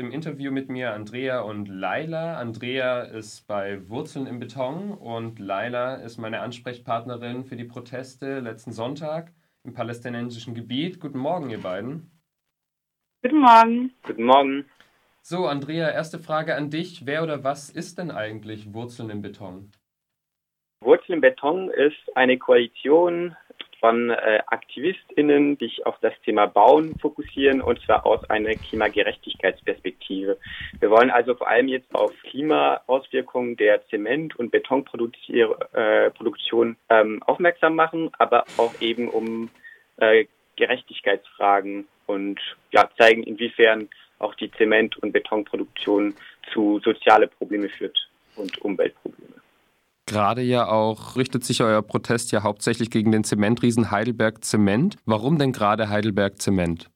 Im Interview mit mir Andrea und Laila. Andrea ist bei Wurzeln im Beton und Laila ist meine Ansprechpartnerin für die Proteste letzten Sonntag im palästinensischen Gebiet. Guten Morgen, ihr beiden. Guten Morgen. Guten Morgen. So, Andrea, erste Frage an dich. Wer oder was ist denn eigentlich Wurzeln im Beton? Wurzeln im Beton ist eine Koalition von äh, AktivistInnen, die sich auf das Thema Bauen fokussieren und zwar aus einer Klimagerechtigkeitsperspektive. Wir wollen also vor allem jetzt auf Klimaauswirkungen der Zement- und Betonproduktion äh, ähm, aufmerksam machen, aber auch eben um äh, Gerechtigkeitsfragen und ja, zeigen, inwiefern auch die Zement- und Betonproduktion zu soziale Probleme führt und Umweltprobleme. Gerade ja auch richtet sich euer Protest ja hauptsächlich gegen den Zementriesen Heidelberg Zement. Warum denn gerade Heidelberg Zement?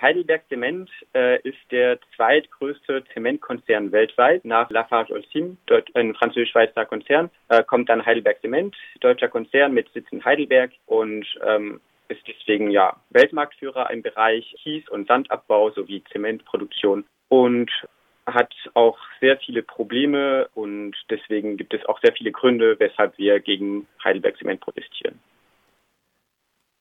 Heidelberg Zement äh, ist der zweitgrößte Zementkonzern weltweit. Nach Lafarge Holcim, ein französisch-schweizer Konzern, äh, kommt dann Heidelberg Zement, deutscher Konzern mit Sitz in Heidelberg und ähm, ist deswegen ja Weltmarktführer im Bereich Kies- und Sandabbau sowie Zementproduktion und hat auch sehr viele Probleme und deswegen gibt es auch sehr viele Gründe, weshalb wir gegen Heidelberg Zement protestieren.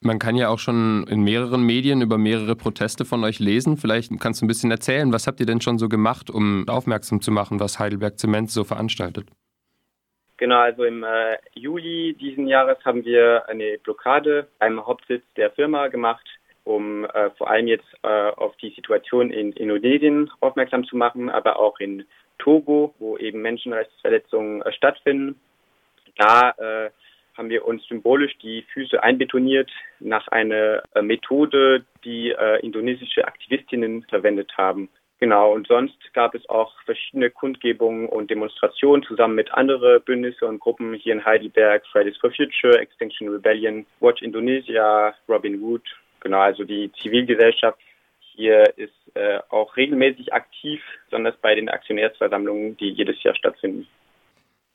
Man kann ja auch schon in mehreren Medien über mehrere Proteste von euch lesen. Vielleicht kannst du ein bisschen erzählen, was habt ihr denn schon so gemacht, um aufmerksam zu machen, was Heidelberg Zement so veranstaltet? Genau, also im äh, Juli diesen Jahres haben wir eine Blockade beim Hauptsitz der Firma gemacht um äh, vor allem jetzt äh, auf die Situation in Indonesien aufmerksam zu machen, aber auch in Togo, wo eben Menschenrechtsverletzungen äh, stattfinden. Da äh, haben wir uns symbolisch die Füße einbetoniert nach einer äh, Methode, die äh, indonesische Aktivistinnen verwendet haben. Genau, und sonst gab es auch verschiedene Kundgebungen und Demonstrationen zusammen mit anderen Bündnissen und Gruppen hier in Heidelberg, Fridays for Future, Extinction Rebellion, Watch Indonesia, Robin Wood Genau, also die Zivilgesellschaft hier ist äh, auch regelmäßig aktiv, besonders bei den Aktionärsversammlungen, die jedes Jahr stattfinden.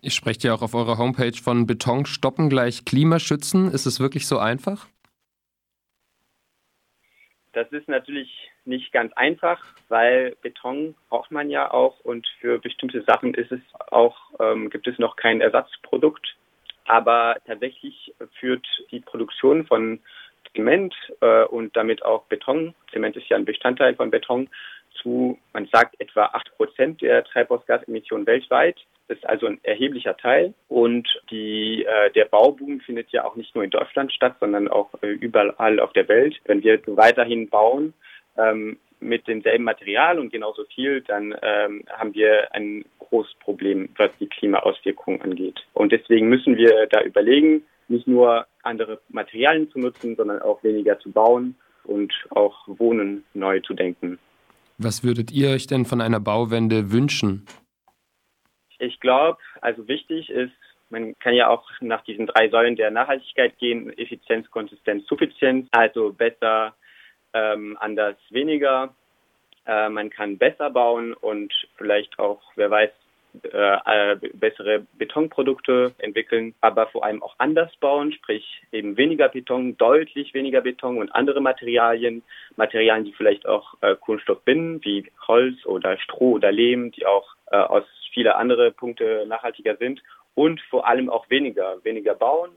Ihr sprecht ja auch auf eurer Homepage von Beton stoppen gleich Klimaschützen. Ist es wirklich so einfach? Das ist natürlich nicht ganz einfach, weil Beton braucht man ja auch und für bestimmte Sachen ist es auch, ähm, gibt es noch kein Ersatzprodukt. Aber tatsächlich führt die Produktion von Zement äh, und damit auch Beton, Zement ist ja ein Bestandteil von Beton, zu, man sagt, etwa acht Prozent der Treibhausgasemissionen weltweit. Das ist also ein erheblicher Teil. Und die, äh, der Bauboom findet ja auch nicht nur in Deutschland statt, sondern auch äh, überall auf der Welt. Wenn wir weiterhin bauen, ähm, mit demselben Material und genauso viel, dann ähm, haben wir ein großes Problem, was die Klimaauswirkungen angeht. Und deswegen müssen wir da überlegen, nicht nur andere Materialien zu nutzen, sondern auch weniger zu bauen und auch Wohnen neu zu denken. Was würdet ihr euch denn von einer Bauwende wünschen? Ich glaube, also wichtig ist, man kann ja auch nach diesen drei Säulen der Nachhaltigkeit gehen, Effizienz, Konsistenz, Suffizienz, also besser, ähm, anders, weniger. Äh, man kann besser bauen und vielleicht auch, wer weiß, äh, bessere Betonprodukte entwickeln, aber vor allem auch anders bauen, sprich eben weniger Beton, deutlich weniger Beton und andere Materialien, Materialien, die vielleicht auch äh, Kohlenstoff binden, wie Holz oder Stroh oder Lehm, die auch äh, aus viele andere Punkte nachhaltiger sind und vor allem auch weniger, weniger bauen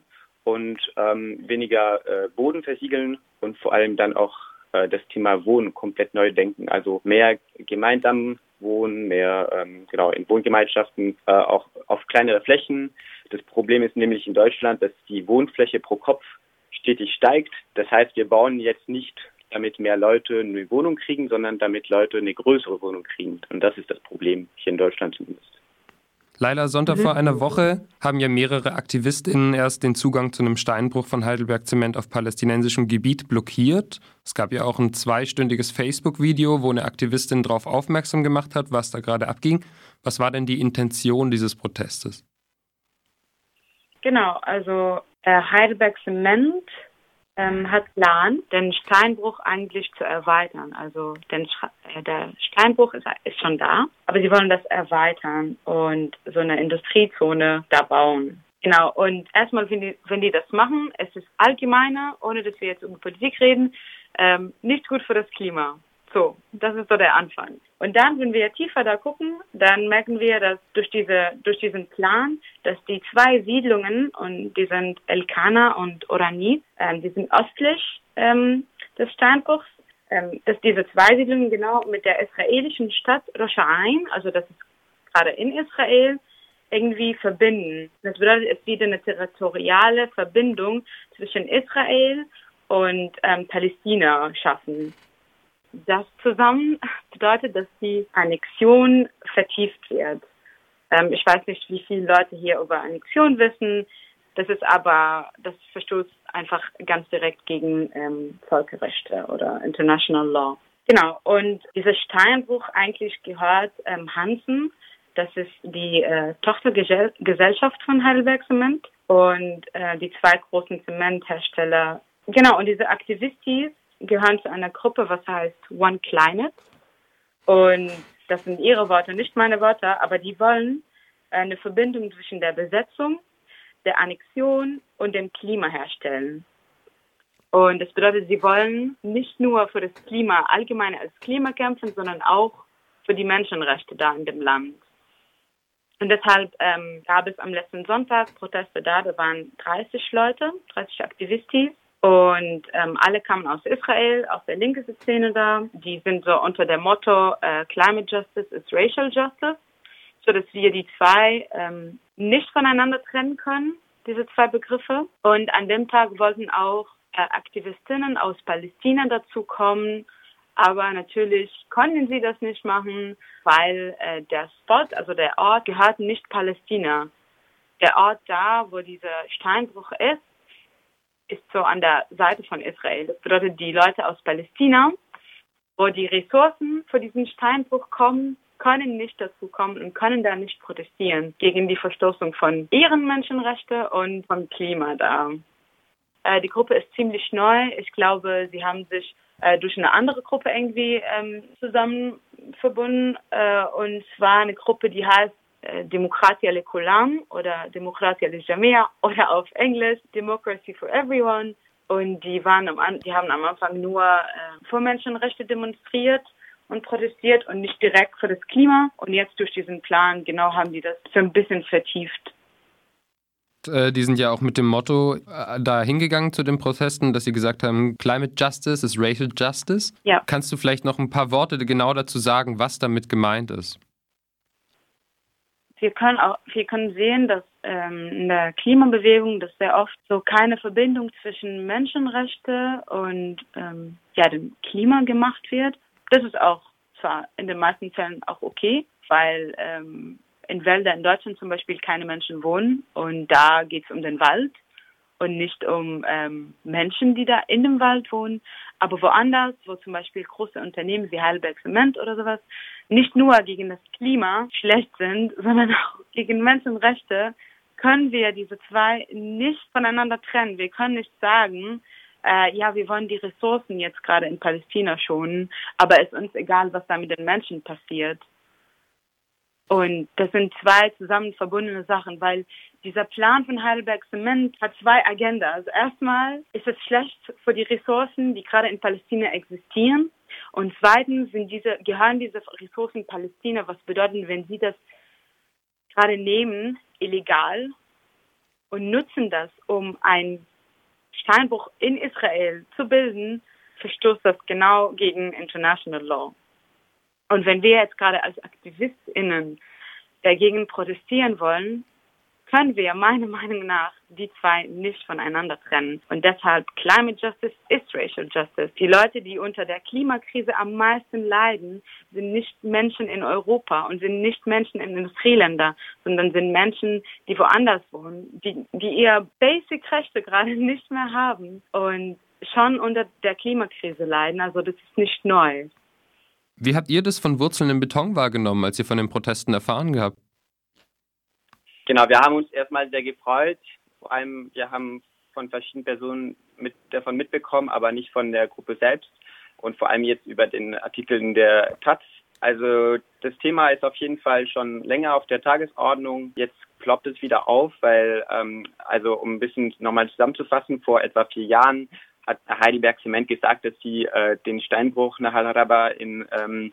und ähm, weniger äh, Boden versiegeln und vor allem dann auch äh, das Thema Wohnen komplett neu denken, also mehr gemeinsam wohnen, mehr ähm, genau in Wohngemeinschaften, äh, auch auf kleinere Flächen. Das Problem ist nämlich in Deutschland, dass die Wohnfläche pro Kopf stetig steigt. Das heißt, wir bauen jetzt nicht damit mehr Leute eine Wohnung kriegen, sondern damit Leute eine größere Wohnung kriegen. Und das ist das Problem hier in Deutschland zumindest. Leider Sonntag vor einer Woche haben ja mehrere AktivistInnen erst den Zugang zu einem Steinbruch von Heidelberg Zement auf palästinensischem Gebiet blockiert. Es gab ja auch ein zweistündiges Facebook-Video, wo eine Aktivistin darauf aufmerksam gemacht hat, was da gerade abging. Was war denn die Intention dieses Protestes? Genau, also äh, Heidelberg Zement ähm, hat Plan, den Steinbruch eigentlich zu erweitern. Also den, äh, der Steinbruch ist, ist schon da, aber sie wollen das erweitern und so eine Industriezone da bauen. Genau, und erstmal, wenn die, wenn die das machen, es ist allgemeiner, ohne dass wir jetzt über Politik reden, ähm, nicht gut für das Klima. So, das ist so der Anfang. Und dann, wenn wir tiefer da gucken, dann merken wir, dass durch diese, durch diesen Plan, dass die zwei Siedlungen, und die sind Elkana und Orani, ähm, die sind östlich ähm, des Steinbruchs, ähm, dass diese zwei Siedlungen genau mit der israelischen Stadt Rosh also das ist gerade in Israel, irgendwie verbinden. Das bedeutet, es wieder eine territoriale Verbindung zwischen Israel und ähm, Palästina schaffen. Das zusammen bedeutet, dass die Annexion vertieft wird. Ähm, ich weiß nicht, wie viele Leute hier über Annexion wissen. Das ist aber, das verstoßt einfach ganz direkt gegen ähm, Völkerrechte oder International Law. Genau, und dieser Steinbruch eigentlich gehört ähm, Hansen. Das ist die äh, Tochtergesellschaft von Heidelberg Zement und äh, die zwei großen Zementhersteller. Genau, und diese Aktivistis gehören zu einer Gruppe, was heißt One Climate. Und das sind ihre Worte, nicht meine Worte, aber die wollen eine Verbindung zwischen der Besetzung, der Annexion und dem Klima herstellen. Und das bedeutet, sie wollen nicht nur für das Klima allgemein als Klima kämpfen, sondern auch für die Menschenrechte da in dem Land. Und deshalb ähm, gab es am letzten Sonntag Proteste da, da waren 30 Leute, 30 Aktivisten und ähm, alle kamen aus Israel, aus der linken Szene da. Die sind so unter dem Motto äh, Climate Justice is Racial Justice, so dass wir die zwei ähm, nicht voneinander trennen können, diese zwei Begriffe. Und an dem Tag wollten auch äh, Aktivistinnen aus Palästina dazu kommen. Aber natürlich konnten sie das nicht machen, weil äh, der Spot, also der Ort, gehört nicht Palästina. Der Ort da, wo dieser Steinbruch ist, ist so an der Seite von Israel. Das bedeutet, die Leute aus Palästina, wo die Ressourcen für diesen Steinbruch kommen, können nicht dazu kommen und können da nicht protestieren gegen die Verstoßung von ihren Menschenrechten und vom Klima da. Äh, die Gruppe ist ziemlich neu. Ich glaube, sie haben sich äh, durch eine andere Gruppe irgendwie ähm, zusammen verbunden. Äh, und zwar eine Gruppe, die heißt äh, Demokratia Lekulam oder Demokratia Jamia oder auf Englisch Democracy for Everyone. Und die waren am, die haben am Anfang nur äh, für Menschenrechte demonstriert und protestiert und nicht direkt für das Klima. Und jetzt durch diesen Plan, genau, haben die das so ein bisschen vertieft. Äh, die sind ja auch mit dem Motto äh, da hingegangen zu den Protesten, dass sie gesagt haben, Climate Justice ist Racial Justice. Ja. Kannst du vielleicht noch ein paar Worte genau dazu sagen, was damit gemeint ist? Wir können auch, wir können sehen, dass ähm, in der Klimabewegung, dass sehr oft so keine Verbindung zwischen Menschenrechte und ähm, ja dem Klima gemacht wird. Das ist auch zwar in den meisten Fällen auch okay, weil ähm, in Wäldern in Deutschland zum Beispiel keine Menschen wohnen und da geht es um den Wald und nicht um ähm, Menschen, die da in dem Wald wohnen. Aber woanders, wo zum Beispiel große Unternehmen wie Heidelberg Zement oder sowas nicht nur gegen das Klima schlecht sind, sondern auch gegen Menschenrechte, können wir diese zwei nicht voneinander trennen. Wir können nicht sagen, äh, ja, wir wollen die Ressourcen jetzt gerade in Palästina schonen, aber ist uns egal, was da mit den Menschen passiert. Und das sind zwei zusammen verbundene Sachen, weil dieser Plan von Heidelberg Zement hat zwei Agenda. Also erstmal ist es schlecht für die Ressourcen, die gerade in Palästina existieren. Und zweitens sind diese, gehören diese Ressourcen Palästina, was bedeutet, wenn sie das gerade nehmen, illegal und nutzen das, um einen Steinbruch in Israel zu bilden, verstoßt das genau gegen International Law. Und wenn wir jetzt gerade als AktivistInnen dagegen protestieren wollen, können wir meiner Meinung nach die zwei nicht voneinander trennen. Und deshalb Climate Justice ist Racial Justice. Die Leute, die unter der Klimakrise am meisten leiden, sind nicht Menschen in Europa und sind nicht Menschen in Industrieländern, sondern sind Menschen, die woanders wohnen, die, die ihr Basic-Rechte gerade nicht mehr haben und schon unter der Klimakrise leiden. Also das ist nicht neu. Wie habt ihr das von Wurzeln im Beton wahrgenommen, als ihr von den Protesten erfahren habt? Genau, wir haben uns erstmal sehr gefreut. Vor allem, wir haben von verschiedenen Personen mit, davon mitbekommen, aber nicht von der Gruppe selbst. Und vor allem jetzt über den Artikeln der Taz. Also das Thema ist auf jeden Fall schon länger auf der Tagesordnung. Jetzt ploppt es wieder auf, weil, ähm, also um ein bisschen nochmal zusammenzufassen, vor etwa vier Jahren hat Heidelberg Zement gesagt, dass sie äh, den Steinbruch nach Al-Araba in ähm,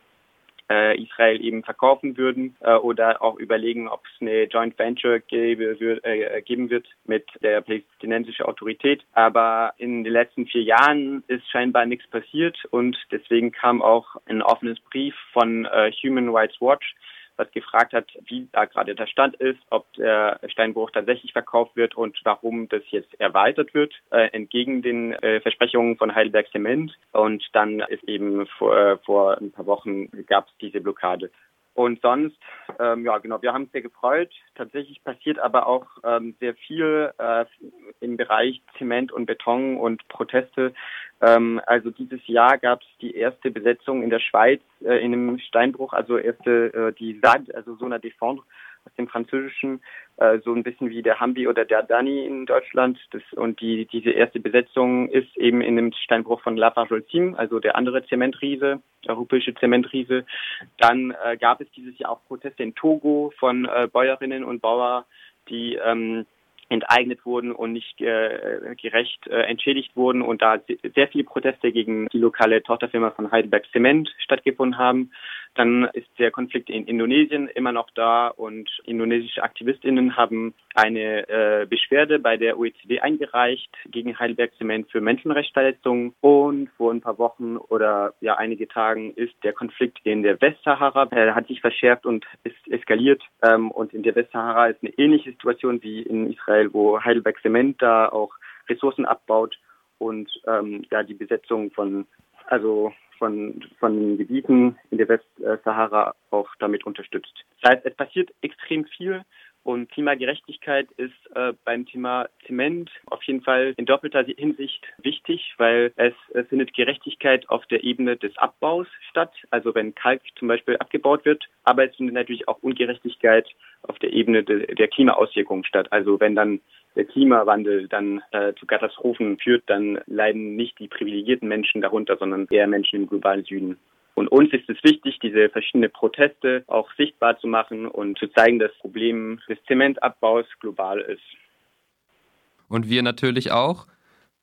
äh, Israel eben verkaufen würden äh, oder auch überlegen, ob es eine Joint Venture gebe, wird, äh, geben wird mit der palästinensischen Autorität. Aber in den letzten vier Jahren ist scheinbar nichts passiert und deswegen kam auch ein offenes Brief von äh, Human Rights Watch, was gefragt hat, wie da gerade der Stand ist, ob der Steinbruch tatsächlich verkauft wird und warum das jetzt erweitert wird, äh, entgegen den äh, Versprechungen von Heidelberg Zement. Und dann ist eben vor, äh, vor ein paar Wochen gab es diese Blockade. Und sonst, ähm, ja genau, wir haben uns sehr gefreut. Tatsächlich passiert aber auch ähm, sehr viel äh, im Bereich Zement und Beton und Proteste. Ähm, also dieses Jahr gab es die erste Besetzung in der Schweiz äh, in einem Steinbruch, also erste äh, die SAD, also Zona Défendre aus dem Französischen, äh, so ein bisschen wie der Hambi oder der Dani in Deutschland. Das, und die, diese erste Besetzung ist eben in dem Steinbruch von Lafarge-Olcim, also der andere Zementriese, europäische Zementriese. Dann äh, gab es dieses Jahr auch Proteste in Togo von äh, Bäuerinnen und Bauern, die ähm, enteignet wurden und nicht äh, gerecht äh, entschädigt wurden und da sehr viele Proteste gegen die lokale Tochterfirma von Heidelberg Cement stattgefunden haben. Dann ist der Konflikt in Indonesien immer noch da und indonesische Aktivistinnen haben eine äh, Beschwerde bei der OECD eingereicht gegen Heidelberg Zement für Menschenrechtsverletzungen. Und vor ein paar Wochen oder ja einige Tagen ist der Konflikt in der Westsahara, äh, hat sich verschärft und ist eskaliert. Ähm, und in der Westsahara ist eine ähnliche Situation wie in Israel, wo Heidelberg Zement da auch Ressourcen abbaut und ähm, ja die Besetzung von also von, von Gebieten in der Westsahara auch damit unterstützt. Das heißt, es passiert extrem viel und Klimagerechtigkeit ist äh, beim Thema Zement auf jeden Fall in doppelter Hinsicht wichtig, weil es äh, findet Gerechtigkeit auf der Ebene des Abbaus statt, also wenn Kalk zum Beispiel abgebaut wird, aber es findet natürlich auch Ungerechtigkeit auf der Ebene de, der Klimaauswirkungen statt. Also wenn dann der Klimawandel dann äh, zu Katastrophen führt, dann leiden nicht die privilegierten Menschen darunter, sondern eher Menschen im globalen Süden. Und uns ist es wichtig, diese verschiedenen Proteste auch sichtbar zu machen und zu zeigen, dass das Problem des Zementabbaus global ist. Und wir natürlich auch.